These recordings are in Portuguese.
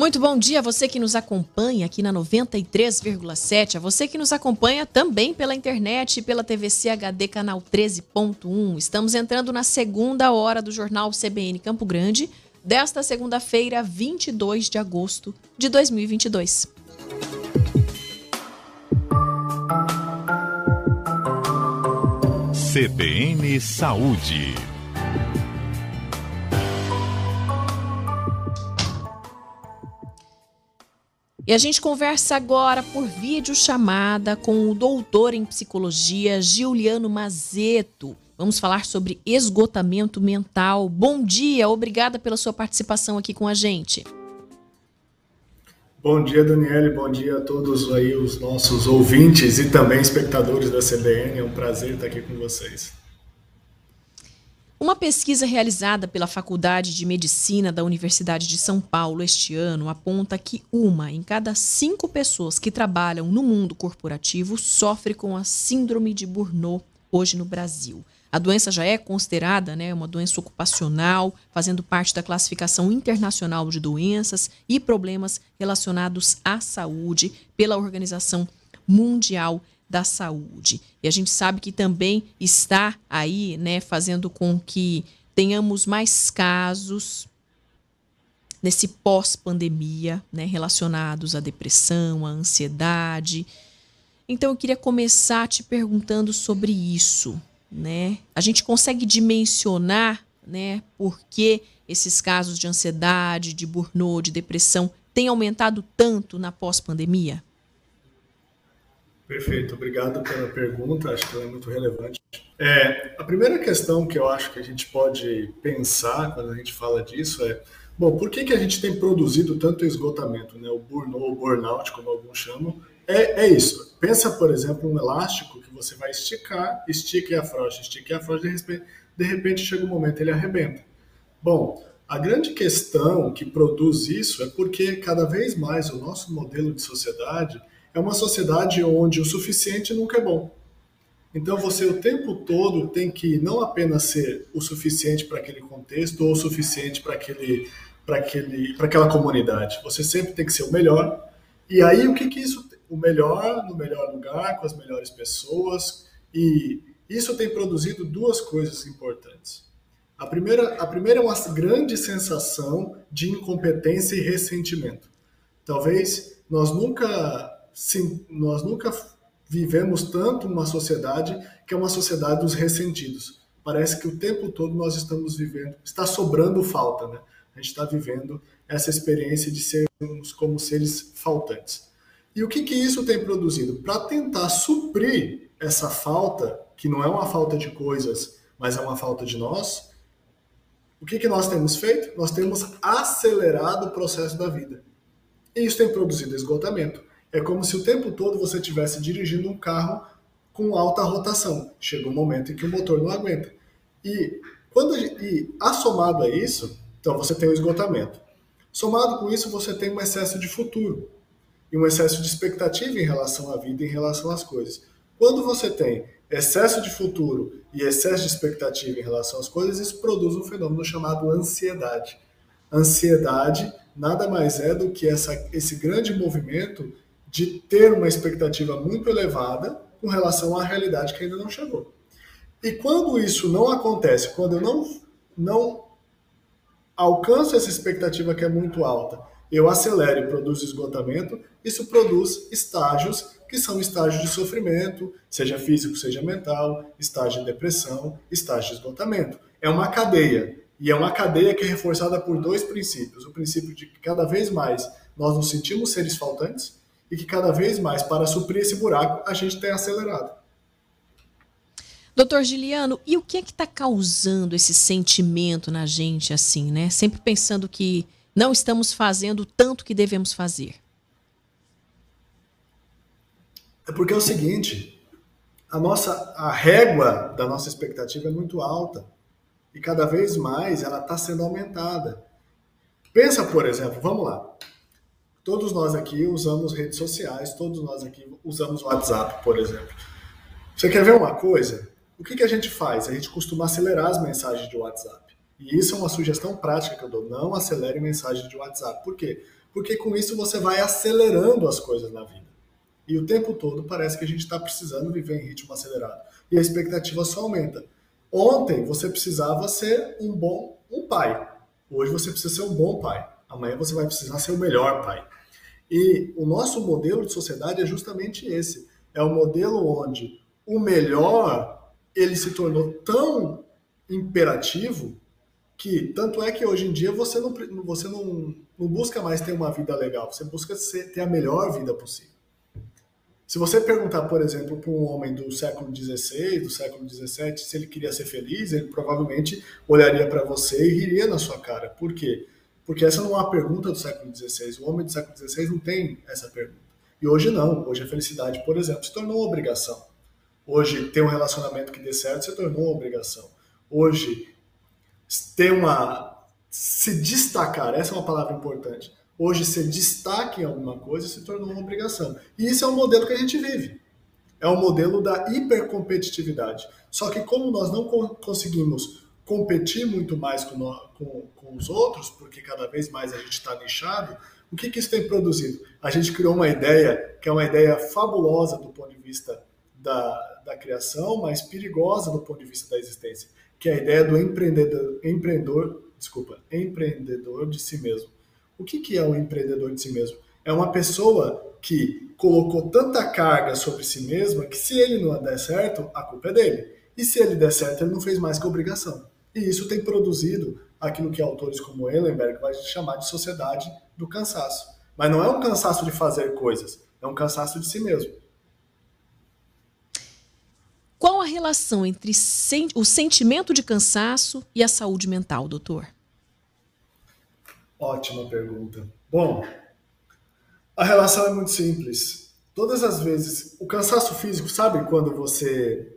Muito bom dia a você que nos acompanha aqui na 93,7, a você que nos acompanha também pela internet e pela TVC HD canal 13.1. Estamos entrando na segunda hora do jornal CBN Campo Grande, desta segunda-feira, 22 de agosto de 2022. CBN Saúde. E a gente conversa agora por vídeo chamada com o doutor em psicologia Giuliano Mazeto. Vamos falar sobre esgotamento mental. Bom dia, obrigada pela sua participação aqui com a gente. Bom dia, Daniele. Bom dia a todos aí os nossos ouvintes e também espectadores da CBN. É um prazer estar aqui com vocês. Uma pesquisa realizada pela Faculdade de Medicina da Universidade de São Paulo este ano aponta que uma em cada cinco pessoas que trabalham no mundo corporativo sofre com a síndrome de Burnout hoje no Brasil. A doença já é considerada né, uma doença ocupacional, fazendo parte da classificação internacional de doenças e problemas relacionados à saúde pela Organização Mundial da saúde. E a gente sabe que também está aí, né, fazendo com que tenhamos mais casos nesse pós-pandemia, né, relacionados à depressão, à ansiedade. Então eu queria começar te perguntando sobre isso, né? A gente consegue dimensionar, né, por que esses casos de ansiedade, de burnout, de depressão têm aumentado tanto na pós-pandemia? Perfeito, obrigado pela pergunta, acho que ela é muito relevante. É, a primeira questão que eu acho que a gente pode pensar quando a gente fala disso é, bom, por que, que a gente tem produzido tanto esgotamento, né? o burnout, burnout, como alguns chamam, é, é isso. Pensa, por exemplo, um elástico que você vai esticar, estica e afrouxa, estica e afrouxa, de repente, de repente chega um momento ele arrebenta. Bom, a grande questão que produz isso é porque cada vez mais o nosso modelo de sociedade é uma sociedade onde o suficiente nunca é bom. Então você o tempo todo tem que não apenas ser o suficiente para aquele contexto ou o suficiente para aquele para aquele para aquela comunidade. Você sempre tem que ser o melhor. E aí o que que isso o melhor no melhor lugar com as melhores pessoas e isso tem produzido duas coisas importantes. A primeira a primeira é uma grande sensação de incompetência e ressentimento. Talvez nós nunca sim, nós nunca vivemos tanto uma sociedade que é uma sociedade dos ressentidos. Parece que o tempo todo nós estamos vivendo, está sobrando falta, né? A gente está vivendo essa experiência de sermos como seres faltantes. E o que, que isso tem produzido? Para tentar suprir essa falta, que não é uma falta de coisas, mas é uma falta de nós, o que, que nós temos feito? Nós temos acelerado o processo da vida. E isso tem produzido esgotamento. É como se o tempo todo você estivesse dirigindo um carro com alta rotação. Chega um momento em que o motor não aguenta. E, quando, e assomado a isso, então você tem o esgotamento. Somado com isso, você tem um excesso de futuro e um excesso de expectativa em relação à vida, em relação às coisas. Quando você tem excesso de futuro e excesso de expectativa em relação às coisas, isso produz um fenômeno chamado ansiedade. Ansiedade nada mais é do que essa, esse grande movimento de ter uma expectativa muito elevada com relação à realidade que ainda não chegou. E quando isso não acontece, quando eu não, não alcanço essa expectativa que é muito alta, eu acelero e produzo esgotamento, isso produz estágios que são estágios de sofrimento, seja físico, seja mental, estágio de depressão, estágio de esgotamento. É uma cadeia. E é uma cadeia que é reforçada por dois princípios. O princípio de que cada vez mais nós nos sentimos seres faltantes, e que cada vez mais, para suprir esse buraco, a gente tem acelerado. Doutor Giliano, e o que é que está causando esse sentimento na gente assim, né? Sempre pensando que não estamos fazendo tanto que devemos fazer. É porque é o seguinte, a nossa a régua da nossa expectativa é muito alta e cada vez mais ela está sendo aumentada. Pensa, por exemplo, vamos lá. Todos nós aqui usamos redes sociais, todos nós aqui usamos WhatsApp, por exemplo. Você quer ver uma coisa? O que, que a gente faz? A gente costuma acelerar as mensagens de WhatsApp. E isso é uma sugestão prática que eu dou. Não acelere mensagens de WhatsApp. Por quê? porque com isso você vai acelerando as coisas na vida. E o tempo todo parece que a gente está precisando viver em ritmo acelerado. E a expectativa só aumenta. Ontem você precisava ser um bom um pai. Hoje você precisa ser um bom pai. Amanhã você vai precisar ser o melhor pai. E o nosso modelo de sociedade é justamente esse. É um modelo onde o melhor ele se tornou tão imperativo que tanto é que hoje em dia você não, você não, não busca mais ter uma vida legal, você busca ser, ter a melhor vida possível. Se você perguntar, por exemplo, para um homem do século XVI, do século XVII, se ele queria ser feliz, ele provavelmente olharia para você e riria na sua cara. Por quê? Porque essa não é uma pergunta do século XVI. O homem do século XVI não tem essa pergunta. E hoje não. Hoje a felicidade, por exemplo, se tornou obrigação. Hoje ter um relacionamento que dê certo se tornou obrigação. Hoje ter uma se destacar, essa é uma palavra importante hoje ser destaque em alguma coisa se tornou uma obrigação. E isso é o modelo que a gente vive. É o modelo da hipercompetitividade. Só que como nós não conseguimos competir muito mais com, com, com, os outros, porque cada vez mais a gente está nichado, o que, que isso tem produzido? A gente criou uma ideia que é uma ideia fabulosa do ponto de vista da, da criação, mas perigosa do ponto de vista da existência, que é a ideia do empreendedor, empreendedor, desculpa, empreendedor de si mesmo. O que, que é um empreendedor de si mesmo? É uma pessoa que colocou tanta carga sobre si mesma que se ele não der certo, a culpa é dele. E se ele der certo, ele não fez mais que obrigação. E isso tem produzido aquilo que autores como Ellenberg vai chamar de sociedade do cansaço. Mas não é um cansaço de fazer coisas, é um cansaço de si mesmo. Qual a relação entre o sentimento de cansaço e a saúde mental, doutor? Ótima pergunta. Bom, a relação é muito simples. Todas as vezes, o cansaço físico, sabe quando você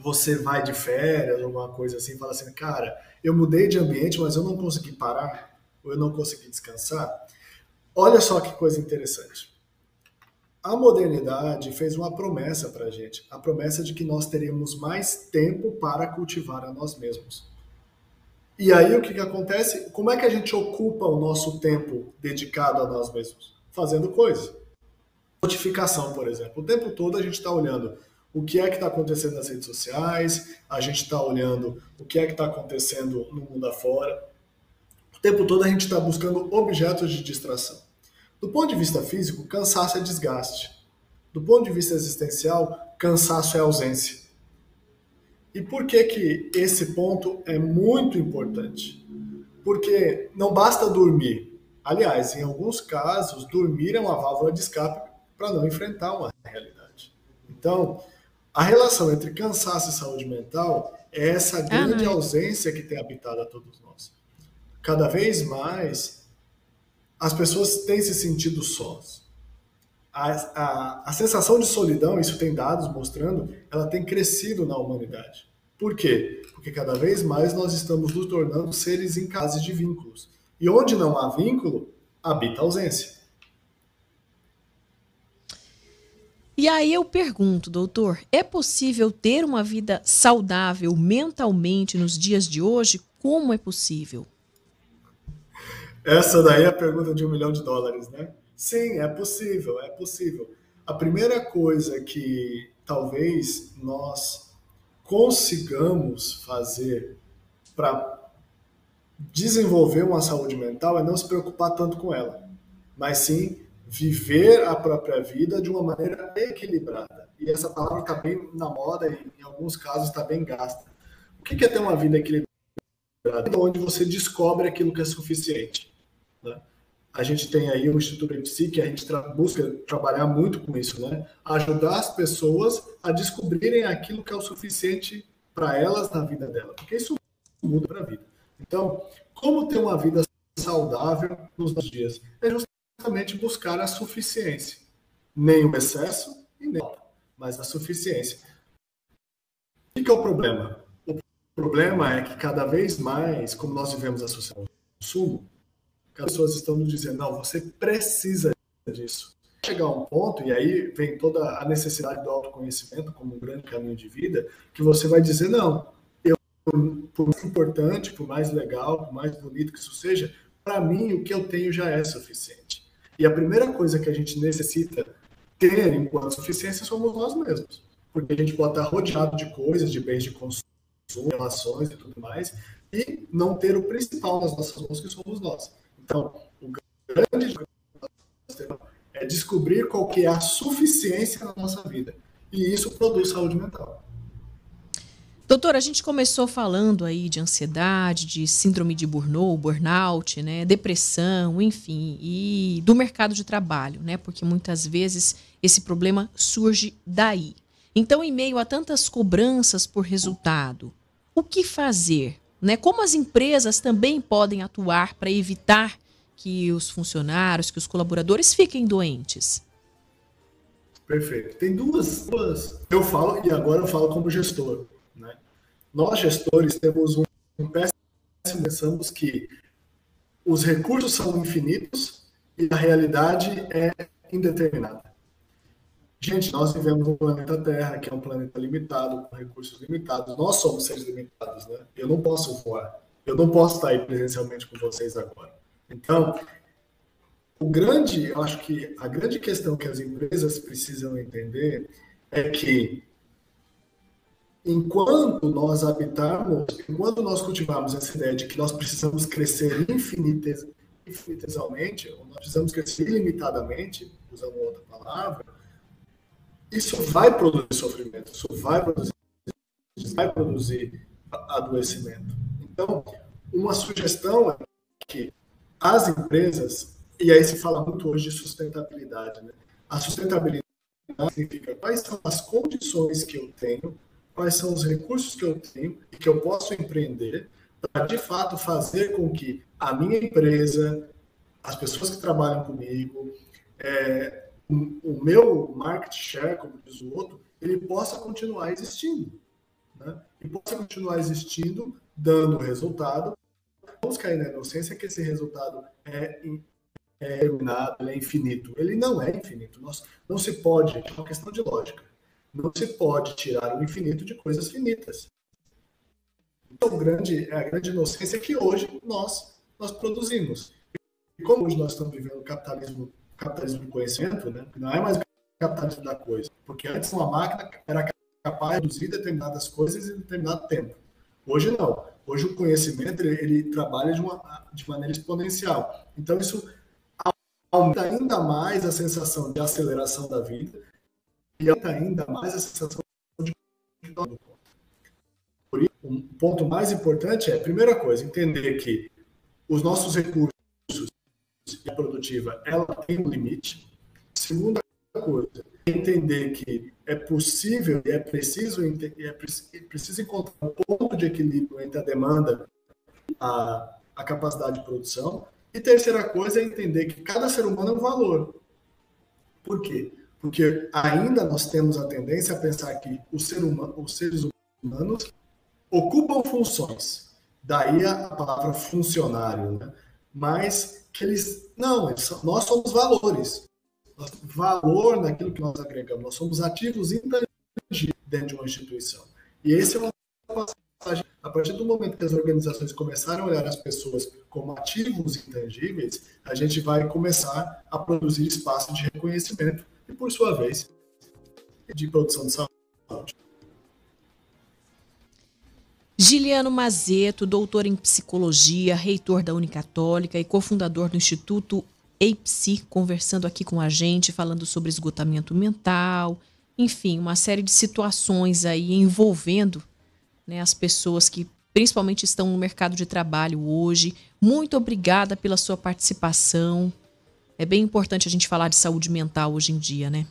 você vai de férias ou uma coisa assim, fala assim, cara, eu mudei de ambiente, mas eu não consegui parar, ou eu não consegui descansar. Olha só que coisa interessante. A modernidade fez uma promessa para a gente, a promessa de que nós teríamos mais tempo para cultivar a nós mesmos. E aí o que, que acontece? Como é que a gente ocupa o nosso tempo dedicado a nós mesmos? Fazendo coisas. Notificação, por exemplo. O tempo todo a gente está olhando o que é que está acontecendo nas redes sociais, a gente está olhando o que é que está acontecendo no mundo afora. O tempo todo a gente está buscando objetos de distração. Do ponto de vista físico, cansaço é desgaste. Do ponto de vista existencial, cansaço é ausência. E por que que esse ponto é muito importante? Porque não basta dormir. Aliás, em alguns casos, dormir é uma válvula de escape para não enfrentar uma realidade. Então, a relação entre cansaço e saúde mental é essa grande uhum. ausência que tem habitado a todos nós. Cada vez mais, as pessoas têm se sentido sós. A, a, a sensação de solidão, isso tem dados mostrando, ela tem crescido na humanidade. Por quê? Porque cada vez mais nós estamos nos tornando seres incapazes de vínculos. E onde não há vínculo, habita ausência. E aí eu pergunto, doutor, é possível ter uma vida saudável mentalmente nos dias de hoje? Como é possível? Essa daí é a pergunta de um milhão de dólares, né? Sim, é possível, é possível. A primeira coisa que talvez nós consigamos fazer para desenvolver uma saúde mental é não se preocupar tanto com ela, mas sim viver a própria vida de uma maneira equilibrada. E essa palavra está bem na moda e em alguns casos está bem gasta. O que é ter uma vida equilibrada? Onde você descobre aquilo que é suficiente. Né? a gente tem aí o Instituto EPSI, que a gente tra busca trabalhar muito com isso, né? Ajudar as pessoas a descobrirem aquilo que é o suficiente para elas na vida dela, porque isso muda para a vida. Então, como ter uma vida saudável nos dias? É justamente buscar a suficiência. Nem o excesso e nem mas a suficiência. O que é o problema? O problema é que cada vez mais, como nós vivemos a sociedade do consumo, as pessoas estão nos dizendo, não, você precisa disso. Chegar a um ponto, e aí vem toda a necessidade do autoconhecimento como um grande caminho de vida, que você vai dizer, não, eu, por mais importante, por mais legal, por mais bonito que isso seja, para mim, o que eu tenho já é suficiente. E a primeira coisa que a gente necessita ter enquanto suficiência somos nós mesmos. Porque a gente pode estar rodeado de coisas, de bens de consumo, relações e tudo mais, e não ter o principal nas nossas mãos, que somos nós. Então, o grande é descobrir qual que é a suficiência na nossa vida. E isso produz saúde mental. Doutor, a gente começou falando aí de ansiedade, de síndrome de burnout, burnout, né, depressão, enfim, e do mercado de trabalho, né, porque muitas vezes esse problema surge daí. Então, em meio a tantas cobranças por resultado, o que fazer? Né? Como as empresas também podem atuar para evitar que os funcionários, que os colaboradores fiquem doentes? Perfeito. Tem duas, duas. Eu falo, e agora eu falo como gestor. Nós, gestores, temos um, um péssimo pensamos que os recursos são infinitos e a realidade é indeterminada. Gente, nós vivemos no planeta Terra, que é um planeta limitado, com recursos limitados. Nós somos seres limitados, né? Eu não posso voar. Eu não posso estar aí presencialmente com vocês agora. Então, o grande, eu acho que a grande questão que as empresas precisam entender é que enquanto nós habitarmos, enquanto nós cultivarmos essa ideia de que nós precisamos crescer infinites, ou nós precisamos crescer ilimitadamente, usando outra palavra, isso vai produzir sofrimento, isso vai produzir, vai produzir adoecimento. Então, uma sugestão é que as empresas, e aí se fala muito hoje de sustentabilidade, né? A sustentabilidade significa quais são as condições que eu tenho quais são os recursos que eu tenho e que eu posso empreender para, de fato, fazer com que a minha empresa, as pessoas que trabalham comigo, é, o, meu market share, como diz o outro, ele possa continuar existindo. Né? E possa continuar existindo, dando resultado. Vamos cair na inocência que esse resultado é é é infinito. Ele não é infinito. Nós, não se pode, é uma questão de lógica. Não se pode tirar o infinito de coisas finitas. Então, grande, a grande inocência é que hoje nós, nós produzimos. E como hoje nós estamos vivendo o capitalismo, capitalismo de conhecimento, né? não é mais o capitalismo da coisa. Porque antes uma máquina era capaz de produzir determinadas coisas em determinado tempo. Hoje não. Hoje o conhecimento ele, ele trabalha de, uma, de maneira exponencial. Então isso aumenta ainda mais a sensação de aceleração da vida e ainda mais a sensação de por isso, um ponto mais importante é, primeira coisa, entender que os nossos recursos e a produtiva, ela tem um limite. Segunda coisa, entender que é possível e é preciso, é preciso encontrar um ponto de equilíbrio entre a demanda a, a capacidade de produção. E terceira coisa é entender que cada ser humano é um valor. Por quê? Porque ainda nós temos a tendência a pensar que ser humano, os seres humanos ocupam funções, daí a palavra funcionário, né? mas que eles, não, eles são, nós somos valores, valor naquilo que nós agregamos, nós somos ativos intangíveis dentro de uma instituição. E esse é uma passagem, a partir do momento que as organizações começarem a olhar as pessoas como ativos intangíveis, a gente vai começar a produzir espaço de reconhecimento e, por sua vez, de produção de saúde. Giliano Mazeto, doutor em psicologia, reitor da Unicatólica e cofundador do Instituto EIPSI, conversando aqui com a gente, falando sobre esgotamento mental, enfim, uma série de situações aí envolvendo né, as pessoas que principalmente estão no mercado de trabalho hoje. Muito obrigada pela sua participação. É bem importante a gente falar de saúde mental hoje em dia, né?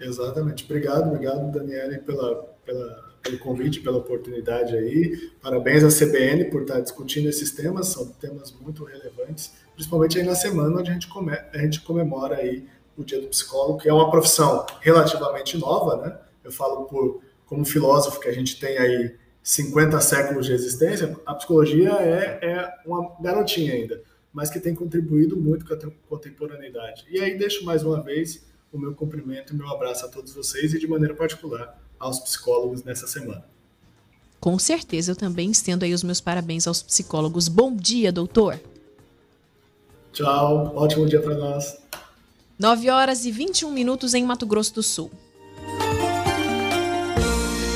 Exatamente. Obrigado, obrigado, Daniele, pela, pela, pelo convite, pela oportunidade aí. Parabéns à CBN por estar discutindo esses temas, são temas muito relevantes, principalmente aí na semana onde a gente, come, a gente comemora aí o Dia do Psicólogo, que é uma profissão relativamente nova, né? Eu falo por como filósofo que a gente tem aí 50 séculos de existência, a psicologia é, é uma garotinha ainda mas que tem contribuído muito com a contemporaneidade. E aí deixo mais uma vez o meu cumprimento e meu abraço a todos vocês e de maneira particular aos psicólogos nessa semana. Com certeza, eu também estendo aí os meus parabéns aos psicólogos. Bom dia, doutor. Tchau, ótimo dia para nós. 9 horas e 21 minutos em Mato Grosso do Sul.